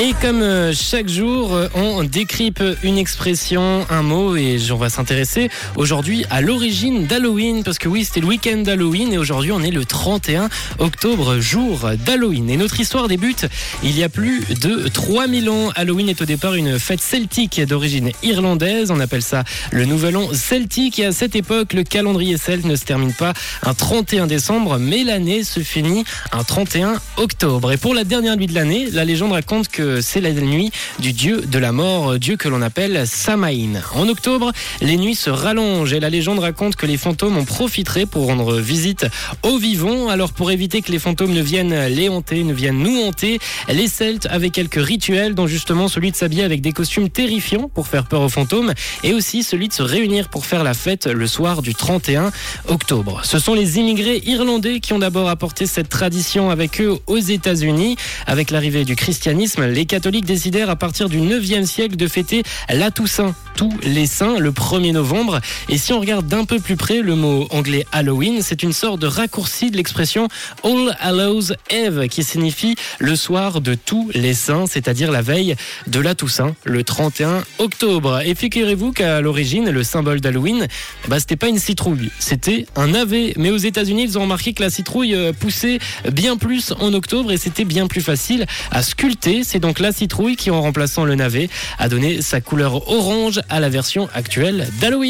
Et comme euh, chaque jour, euh, on décrype une expression, un mot, et on va s'intéresser aujourd'hui à l'origine d'Halloween, parce que oui, c'était le week-end d'Halloween, et aujourd'hui on est le 31 octobre, jour d'Halloween. Et notre histoire débute il y a plus de 3000 ans. Halloween est au départ une fête celtique d'origine irlandaise, on appelle ça le Nouvel An celtique, et à cette époque, le calendrier celte ne se termine pas un 31 décembre, mais l'année se finit un 31 octobre. Et pour la dernière nuit de l'année, la légende raconte que c'est la nuit du dieu de la mort, dieu que l'on appelle Samaïn. En octobre, les nuits se rallongent et la légende raconte que les fantômes en profiteraient pour rendre visite aux vivants. Alors pour éviter que les fantômes ne viennent les hanter, ne viennent nous hanter, les Celtes avaient quelques rituels dont justement celui de s'habiller avec des costumes terrifiants pour faire peur aux fantômes et aussi celui de se réunir pour faire la fête le soir du 31 octobre. Ce sont les immigrés irlandais qui ont d'abord apporté cette tradition avec eux aux États-Unis. Avec l'arrivée du christianisme, les catholiques décidèrent à partir du 9e siècle de fêter la Toussaint, tous les saints, le 1er novembre. Et si on regarde d'un peu plus près, le mot anglais Halloween, c'est une sorte de raccourci de l'expression All Hallows Eve, qui signifie le soir de tous les saints, c'est-à-dire la veille de la Toussaint, le 31 octobre. Et figurez-vous qu'à l'origine, le symbole d'Halloween, bah, c'était pas une citrouille, c'était un navet. Mais aux États-Unis, ils ont remarqué que la citrouille euh, poussait bien plus en octobre et c'était bien plus facile à sculpter. Donc la citrouille qui, en remplaçant le navet, a donné sa couleur orange à la version actuelle d'Halloween.